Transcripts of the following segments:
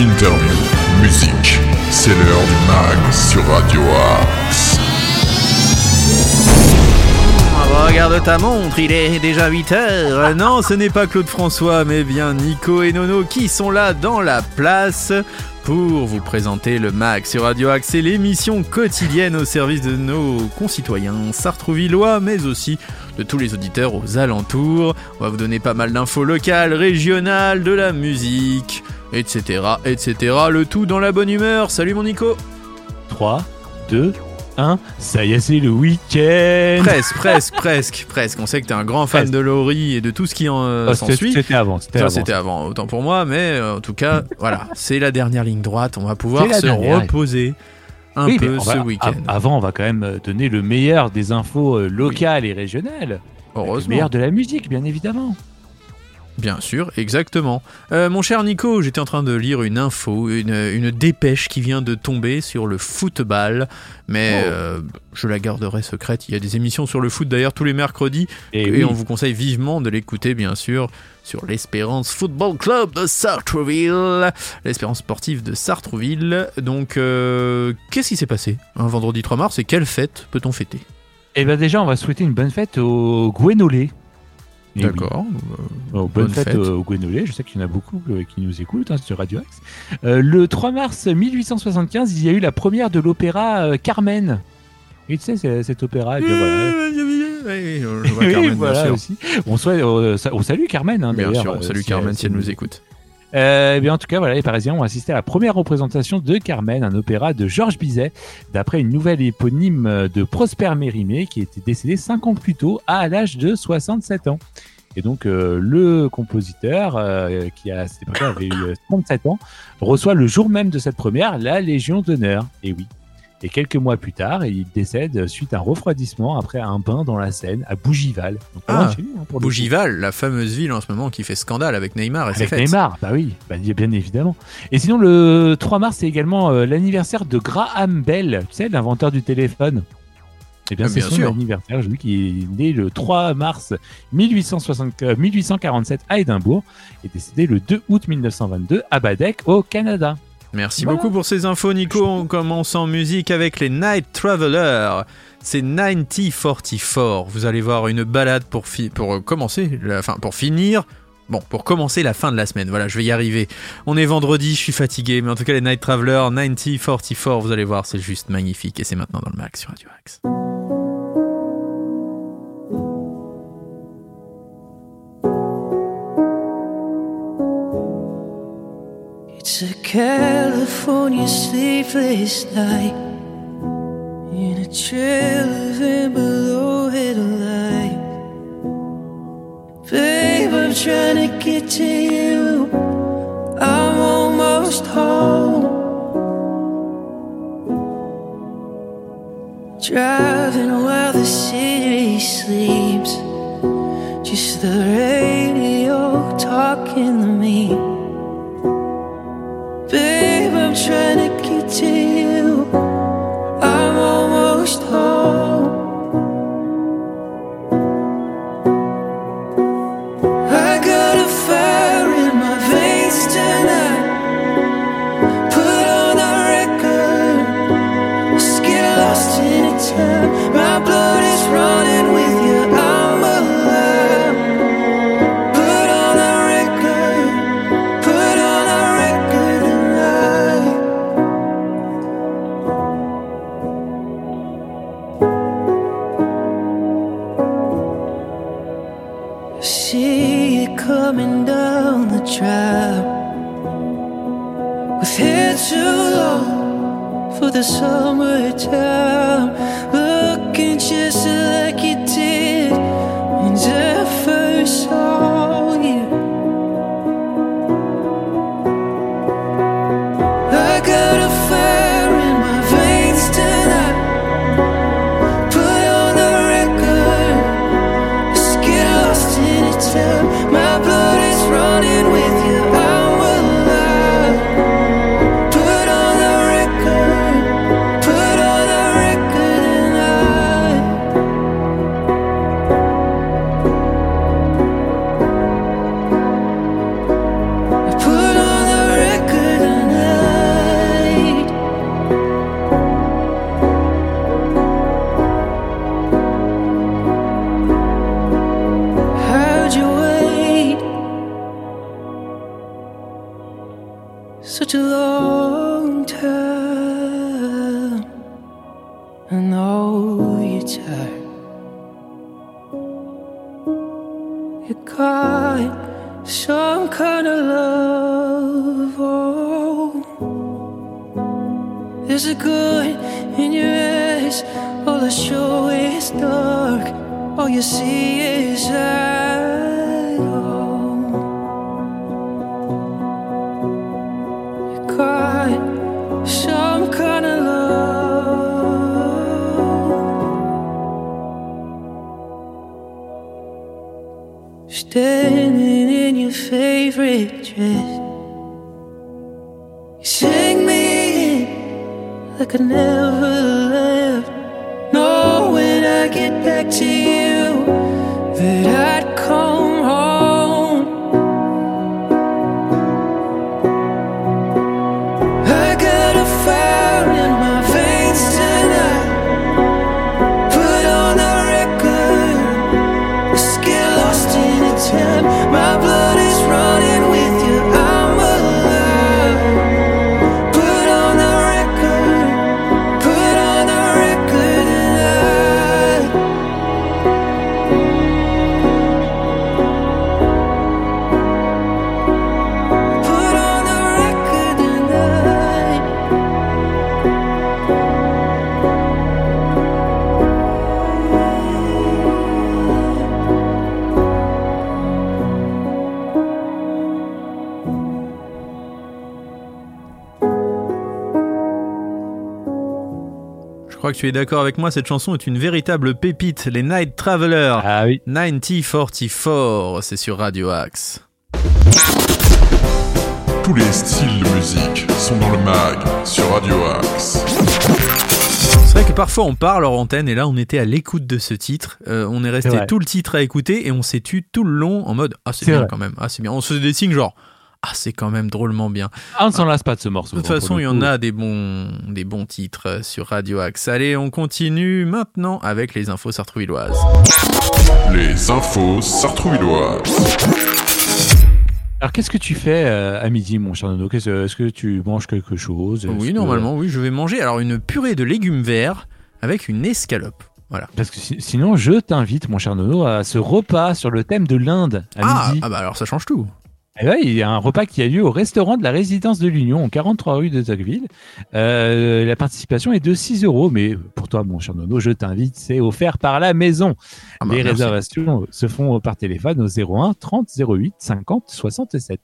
interview, musique. C'est l'heure du mag sur Radio Axe. Regarde ta montre, il est déjà 8 heures. Non, ce n'est pas Claude François, mais bien Nico et Nono qui sont là dans la place pour vous présenter le MAC sur Radio Axe. C'est l'émission quotidienne au service de nos concitoyens sartrouvillois, mais aussi de tous les auditeurs aux alentours. On va vous donner pas mal d'infos locales, régionales, de la musique, etc., etc. Le tout dans la bonne humeur. Salut mon Nico 3, 2, 1, ça y est, c'est le week-end Presque, presque, presque, presque. On sait que t'es un grand fan Presque. de Laurie et de tout ce qui en euh, c'était- s'ensuit. C'était avant, c'était avant. c'était avant, autant pour moi, mais euh, en tout cas, voilà, c'est la dernière ligne droite. On va pouvoir se dernière. reposer un Oui, peu ce week-end. av- Avant, on va quand même euh, donner le meilleur des infos locales et régionales. Le Heureusement. meilleur de la musique, bien évidemment. Bien sûr, exactement. Euh, mon cher Nico, j'étais en train de lire une info, une, une dépêche qui vient de tomber sur le football, mais Oh. euh, je la garderai secrète. Il y a des émissions sur le foot d'ailleurs tous les mercredis, Et, et oui, on vous conseille vivement de l'écouter, bien sûr, sur l'Espérance Football Club de Sartreville, l'Espérance sportive de Sartreville. Donc, euh, qu'est-ce qui s'est passé un vendredi 3 mars et quelle fête peut-on fêter? Eh ben déjà, on va souhaiter une bonne fête au Gwenolé. Eh oui. D'accord. Oh, bonne, fête, fête. euh, au Gwenolé. Je sais qu'il y en a beaucoup euh, qui nous écoutent hein, sur Radio Axe. Euh, le 3 mars 1875, il y a eu la première de l'opéra euh, Carmen. Et tu sais, c'est- cet opéra. eh bien, voilà. Oui, Oui, Carmen, voilà aussi. On, euh, on salue Carmen. Hein, Bien sûr, euh, salut si, Carmen euh, si elle nous écoute. Euh, eh bien, en tout cas, voilà, les Parisiens ont assisté à la première représentation de Carmen, un opéra de Georges Bizet, d'après une nouvelle éponyme de Prosper Mérimée, qui était décédé cinq ans plus tôt, à l'âge de 67 ans. Et donc, euh, le compositeur, euh, qui à cette époque avait eu euh, 37 ans, reçoit le jour même de cette première la Légion d'honneur. Et oui. Et quelques mois plus tard, il décède suite à un refroidissement après un bain dans la Seine à Bougival. Donc, Ah, chez hein, pour. Bougival, la fameuse ville en ce moment qui fait scandale avec Neymar et ses Avec fêtes. Neymar, bah oui, bah, bien évidemment. Et sinon, le 3 mars, c'est également euh, l'anniversaire de Graham Bell, tu sais, l'inventeur du téléphone. Eh bien, Ah, c'est son sûr. anniversaire, lui qui est né le 3 mars 1860 euh, 1847 à Édimbourg et décédé le 2 août 1922 à Badek, au Canada. Merci Voilà. beaucoup pour ces infos, Nico. On commence en musique avec les Night Travelers. C'est 9044. Vous allez voir une balade pour, fi- pour euh, commencer, la, pour finir. Bon, pour commencer la fin de la semaine. Voilà, je vais y arriver. On est vendredi, je suis fatigué, mais en tout cas, les Night Travelers 9044, vous allez voir, c'est juste magnifique et c'est maintenant dans le max sur Radio Axe. It's a California sleepless night in a trail of below headlight. Babe, I'm trying to get to you. I'm almost home. Driving while the city sleeps. Just the radio talking to me. know you turn. You got some kind of love. Oh, there's a good in your eyes. All I show is dark. All you see is dark. Favorite dress. You sang me in like I never left. No, when I get back to you, crois que tu es d'accord avec moi, cette chanson est une véritable pépite, les Night Travelers. Ah oui. 9044, c'est sur Radio Axe. Tous les styles de musique sont dans le mag sur Radio Axe. C'est vrai que parfois on parle hors antenne et là on était à l'écoute de ce titre. Euh, on est resté tout le titre à écouter et on s'est tu tout le long en mode Ah c'est C'est bien vrai. quand même, ah c'est bien. On se faisait des signes genre Ah c'est quand même drôlement bien. Ah, on ne s'en lasse pas de ce morceau. De toute bon, façon il y en a des bons, des bons titres euh, sur Radio Axe. Allez on continue maintenant avec les infos sartrouvilloises. Les infos sartrouvilloises. Alors, qu'est-ce que tu fais euh, à midi, mon cher Nono? Est-ce que tu manges quelque chose? Oui que- normalement oui je vais manger alors une purée de légumes verts avec une escalope. Voilà. Parce que si- sinon, je t'invite, mon cher Nono, à ce repas sur le thème de l'Inde à Ah, midi. ah bah alors ça change tout. Et ouais, il y a un repas qui a lieu au restaurant de la résidence de l'Union, en 43 rue de Tocqueville. Euh, la participation est de 6 euros, mais pour toi, mon cher Nono, je t'invite, c'est offert par la maison. Ah bah, Les merci. réservations se font par téléphone au 01 30 08 50 67.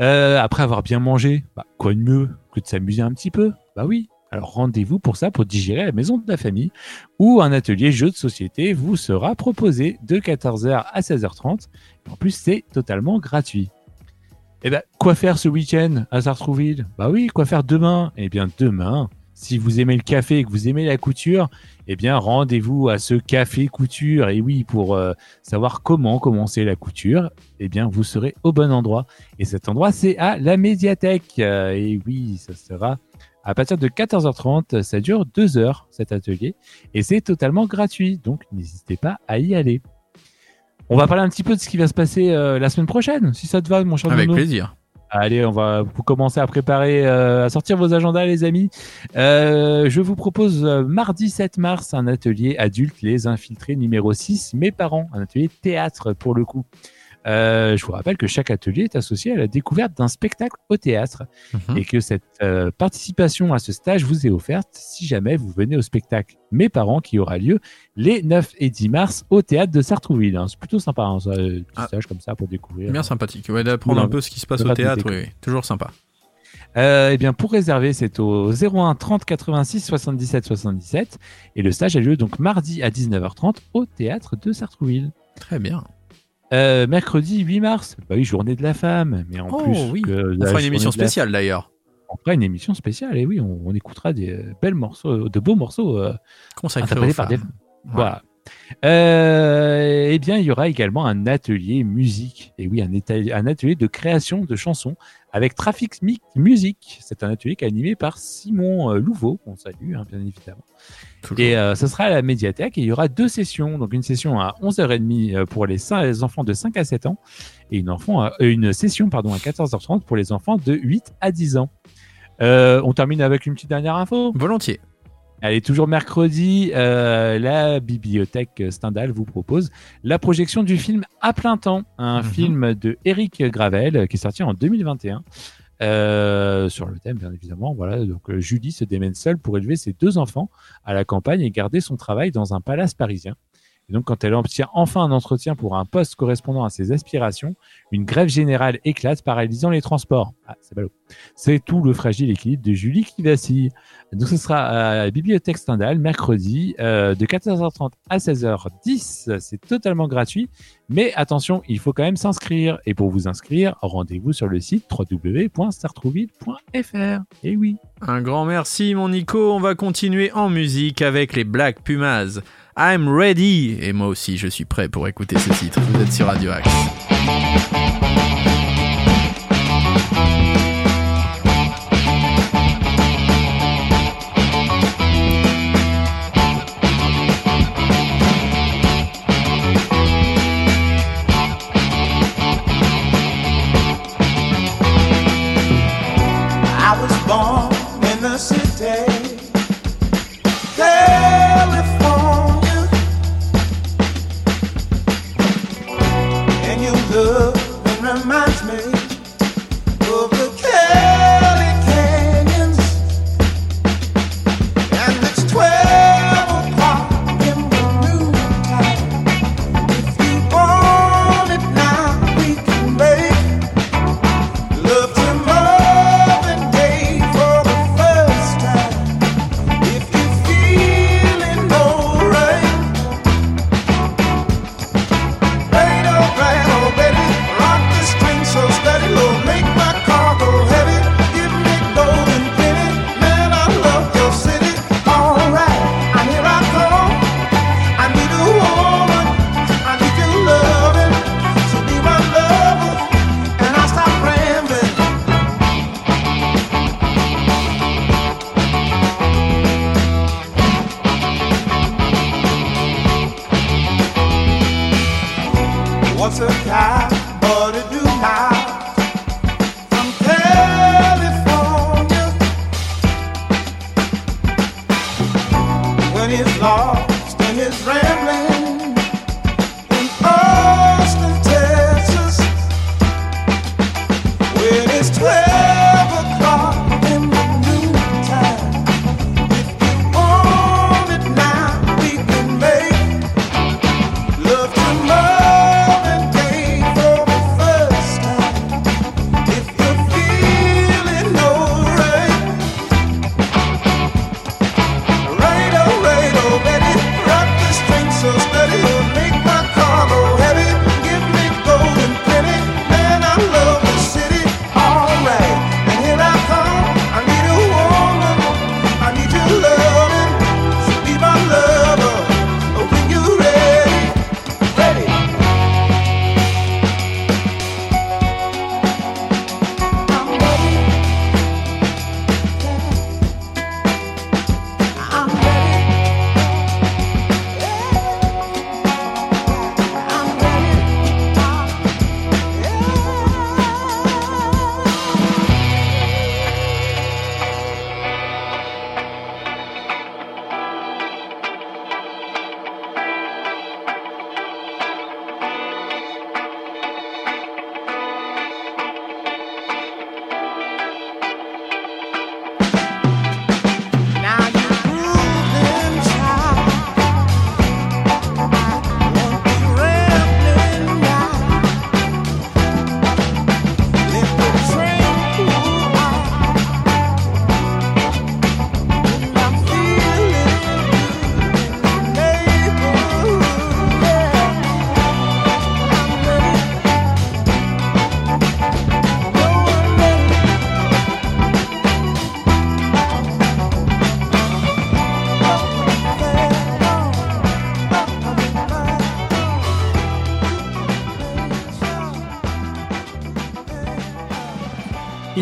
Euh, après avoir bien mangé, bah, quoi de mieux que de s'amuser un petit peu? Bah oui. Alors rendez-vous pour ça, pour digérer la maison de la famille, où un atelier jeu de société vous sera proposé de 14h à 16h30. En plus, c'est totalement gratuit. Eh ben, quoi faire ce week-end à Sartrouville? Bah oui, quoi faire demain? Eh bien, demain, si vous aimez le café et que vous aimez la couture, eh bien, rendez-vous à ce café couture. Et oui, pour euh, savoir comment commencer la couture, eh bien, vous serez au bon endroit. Et cet endroit, c'est à la médiathèque. Euh, et oui, ça sera à partir de 14h30. Ça dure deux heures, cet atelier. Et c'est totalement gratuit. Donc, n'hésitez pas à y aller. On va parler un petit peu de ce qui va se passer euh, la semaine prochaine, si ça te va, mon cher Avec plaisir. Allez, on va vous commencer à préparer, euh, à sortir vos agendas, les amis. Euh, je vous propose euh, mardi 7 mars un atelier adulte, les infiltrés numéro 6, mes parents, un atelier théâtre pour le coup. Euh, je vous rappelle que chaque atelier est associé à la découverte d'un spectacle au théâtre Mhm. et que cette euh, participation à ce stage vous est offerte si jamais vous venez au spectacle Mes parents qui aura lieu les 9 et 10 mars au théâtre de Sartrouville. hein. C'est plutôt sympa, hein, un petit Ah. stage comme ça pour découvrir. Bien sympathique. Ouais, d'apprendre un peu ce qui se passe pas au théâtre, déco. oui, oui. toujours sympa. Euh, eh bien, pour réserver, c'est au 01 30 86 77 77 et le stage a lieu donc mardi à 19h30 au théâtre de Sartrouville. Très bien. Euh, mercredi 8 mars, bah oui, journée de la femme, mais en Oh, plus oui. que On fera une émission la- spéciale d'ailleurs, On fera une émission spéciale et oui, on, on écoutera des belles morceaux, de beaux morceaux euh, interprétés aux par des femmes. Voilà. Euh, eh bien, il y aura également un atelier musique. Et oui, un, un atelier de création de chansons avec Traffic Mi- Music. C'est un atelier qui est animé par Simon euh, Louveau, qu'on salue, hein, bien évidemment. Toujours. Et euh, ce sera à la médiathèque et il y aura deux sessions. Donc une session à 11h30 euh, pour les, cin- les enfants de 5 à 7 ans et une, enfant à- euh, une session pardon, à 14h30 pour les enfants de 8 à 10 ans. Euh, on termine avec une petite dernière info? Volontiers. Allez, toujours mercredi, euh, la bibliothèque Stendhal vous propose la projection du film À plein temps, un Mhm. film de Eric Gravel euh, qui est sorti en 2021. euh, sur le thème, bien évidemment. Voilà, donc Julie se démène seule pour élever ses deux enfants à la campagne et garder son travail dans un palace parisien. Et donc, quand elle obtient enfin un entretien pour un poste correspondant à ses aspirations, une grève générale éclate, paralysant les transports. Ah, c'est ballot. C'est tout le fragile équilibre de Julie qui vacille. Donc, ce sera à la bibliothèque Stendhal, mercredi, euh, de 14h30 à 16h10. C'est totalement gratuit. Mais attention, il faut quand même s'inscrire. Et pour vous inscrire, rendez-vous sur le site www.startrouville.fr. Et oui. Un grand merci mon Nico, on va continuer en musique avec les Black Pumas. I'm ready et moi aussi je suis prêt pour écouter ce titre. Vous êtes sur Radio Axe. Thank you.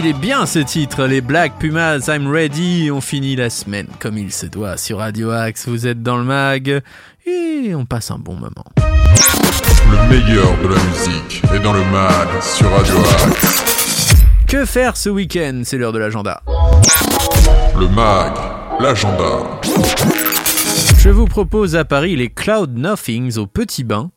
Il est bien ce titre, les Black Pumas, I'm ready. On finit la semaine comme il se doit sur Radio Axe. Vous êtes dans le mag et on passe un bon moment. Le meilleur de la musique est dans le mag sur Radio Axe. Que faire ce week-end? C'est l'heure de l'agenda. Le mag, l'agenda. Je vous propose à Paris les Cloud Nothings au Petit Bain.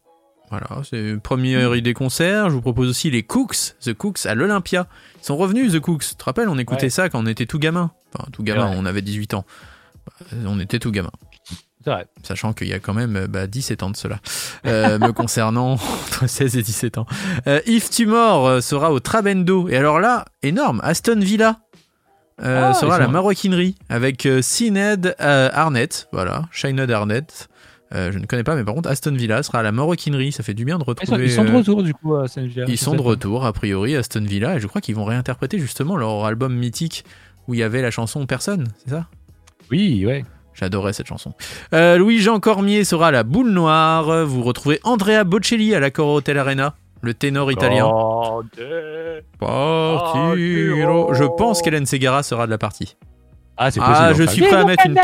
Voilà, c'est une première idée concert. Je vous propose aussi les Cooks, The Cooks à l'Olympia. Ils sont revenus, The Cooks. Tu te rappelles, on écoutait Ouais. ça quand on était tout gamin. Enfin, tout gamin, Ouais. on avait 18 ans. On était tout gamin. Vrai. Sachant qu'il y a quand même euh, bah, 17 ans de cela, euh, me concernant entre 16 et 17 ans. Euh, Yves Tumor euh, sera au Trabendo. Et alors là, énorme, Aston Villa euh, Ah, sera à la maroquinerie avec Sined Arnett, voilà, Shined Arnett. Euh, je ne connais pas, mais par contre, Aston Villa sera à la maroquinerie. Ça fait du bien de Ils sont, retrouver. ils sont de euh, retour du coup à Saint-Villa. ils sont de retour, a priori, Aston Villa, et je crois qu'ils vont réinterpréter justement leur album mythique où il y avait la chanson Personne, c'est ça? Oui, ouais. J'adorais cette chanson. Euh, Louis-Jean Cormier sera à la boule noire. Vous retrouvez Andrea Bocelli à l'Accor Hotel Arena, le ténor italien. Partiro. Je pense qu'Hélène Segara sera de la partie. Ah, c'est possible. Ah, je suis prêt à mettre une pe-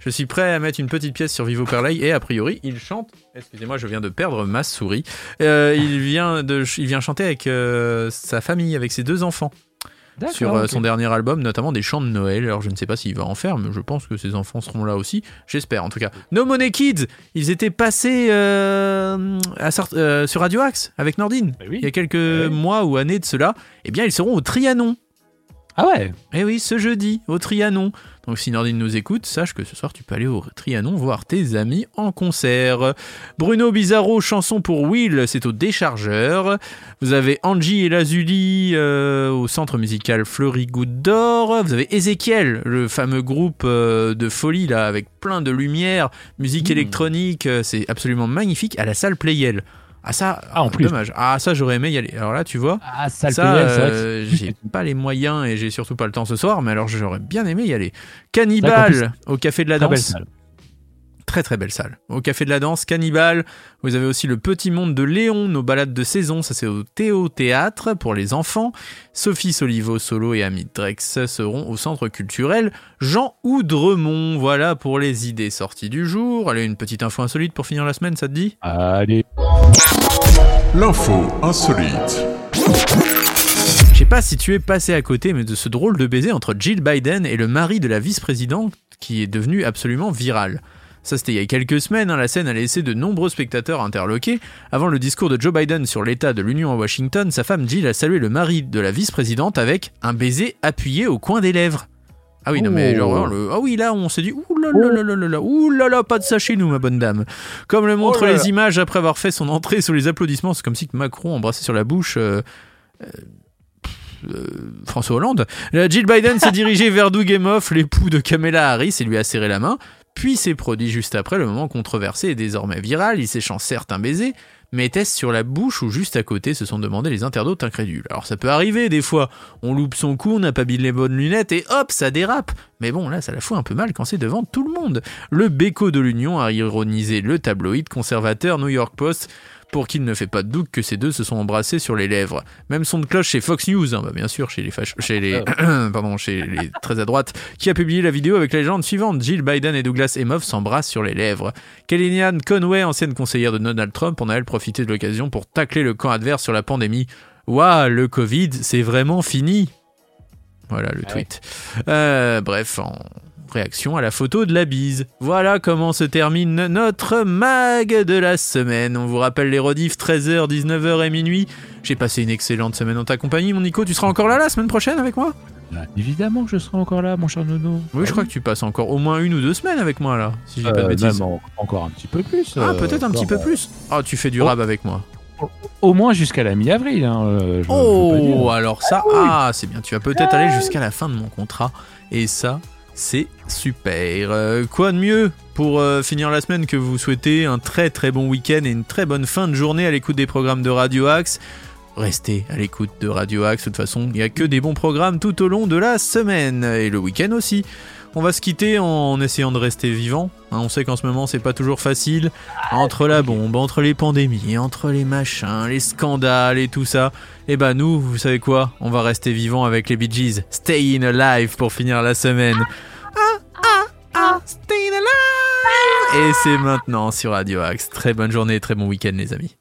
je suis prêt à mettre une petite pièce sur Vivo Perlay et a priori il chante. Excusez-moi, je viens de perdre ma souris. Euh, il vient de, il vient chanter avec euh, sa famille, avec ses deux enfants. Sur euh, son dernier album, notamment des chants de Noël. Alors je ne sais pas s'il va en faire, mais je pense que ses enfants seront là aussi. J'espère en tout cas. No Money Kids, ils étaient passés euh, à sort- sur Radio Axe avec Nordine Bah oui. il y a quelques Ouais. mois ou années de cela. Eh bien, ils seront au Trianon. Ah ouais. Eh oui, ce jeudi, au Trianon. Donc si Nordine nous écoute, sache que ce soir tu peux aller au Trianon voir tes amis en concert. Bruno Bizarro, chanson pour Will, c'est au Déchargeur. Vous avez Angie et Lazuli euh, au centre musical Fleury Goutte d'Or. Vous avez Ezekiel, le fameux groupe euh, de folie là, avec plein de lumière, musique Mmh. électronique, euh, c'est absolument magnifique, à la salle Playel. Ah ça, Ah, en plus. dommage. Ah ça j'aurais aimé y aller. Alors là tu vois, Ah, ça, ça, euh, j'ai pas les moyens et j'ai surtout pas le temps ce soir, mais alors j'aurais bien aimé y aller. Cannibal au Café de la Danse. Très très belle salle. Au Café de la Danse, Cannibal. Vous avez aussi le Petit Monde de Léon, nos balades de saison. Ça c'est au Théo Théâtre pour les enfants. Sophie Solivo Solo et Amit Drex seront au Centre culturel Jean Oudremont. Voilà pour les idées sorties du jour. Allez, une petite info insolite pour finir la semaine, ça te dit? Allez. L'info insolite. Je sais pas si tu es passé à côté, mais de ce drôle de baiser entre Jill Biden et le mari de la vice-présidente qui est devenu absolument viral. Ça, c'était il y a quelques semaines. hein, la scène a laissé de nombreux spectateurs interloqués. Avant le discours de Joe Biden sur l'état de l'Union à Washington, sa femme Jill a salué le mari de la vice-présidente avec un baiser appuyé au coin des lèvres. Ah oui, non mais genre, le- ah oui, là, on s'est dit, ouh là là là là là là, ouh là là, pas de ça chez nous, ma bonne dame. Comme le montrent Oh là les là. images après avoir fait son entrée sous les applaudissements, c'est comme si Macron embrassait sur la bouche euh, euh, François Hollande. La Jill Biden s'est dirigée vers Doug Emhoff, l'époux de Kamala Harris, et lui a serré la main. Puis s'est produit juste après le moment controversé et désormais viral. Ils s'échangent certes un baiser, mais était-ce sur la bouche ou juste à côté se sont demandé les internautes incrédules. Alors ça peut arriver des fois, on loupe son coup, on n'a pas mis les bonnes lunettes et hop, ça dérape. Mais bon, là, ça la fout un peu mal quand c'est devant tout le monde. Le béco de l'Union a ironisé le tabloïd conservateur New York Post pour qu'il ne fait pas de doute que ces deux se sont embrassés sur les lèvres. Même son de cloche chez Fox News, hein, bah bien sûr, chez les, fach- chez les, pardon, chez les très à droite, qui a publié la vidéo avec la légende suivante. Jill Biden et Douglas Emhoff s'embrassent sur les lèvres. Kellyanne Conway, ancienne conseillère de Donald Trump, en a elle profité de l'occasion pour tacler le camp adverse sur la pandémie. Waouh, le Covid, c'est vraiment fini. Voilà le Ah tweet. Euh, bref, en réaction à la photo de la bise. Voilà comment se termine notre mag de la semaine. On vous rappelle les rediffs 13h, 19h et minuit. J'ai passé une excellente semaine en ta compagnie, mon Nico. Tu seras encore là la semaine prochaine avec moi? Bah, évidemment que je serai encore là, mon cher Nono. Oui, je crois que tu passes encore au moins une ou deux semaines avec moi là, si j'ai pas de Euh, bêtises. en- encore un petit peu plus. Ah, euh, peut-être un petit peu plus. Ah, tu fais du Oh. rab avec moi. euh, Au moins jusqu'à la mi-avril. Hein, euh. Oh, alors ça, ah, c'est bien. Tu vas peut-être aller jusqu'à la fin de mon contrat. Et ça, c'est super. Euh, quoi de mieux pour euh, finir la semaine que vous souhaitez un très très bon week-end et une très bonne fin de journée à l'écoute des programmes de Radio Axe? Restez à l'écoute de Radio Axe. De toute façon, il n'y a que des bons programmes tout au long de la semaine et le week-end aussi. On va se quitter en essayant de rester vivant. hein. on sait qu'en ce moment, c'est pas toujours facile. Entre la bombe, entre les pandémies, entre les machins, les scandales et tout ça. Et bah nous, vous savez quoi? On va rester vivant avec les Bee Gees. Staying alive pour finir la semaine. Et c'est maintenant sur Radio Axe. Très bonne journée, très bon week-end les amis.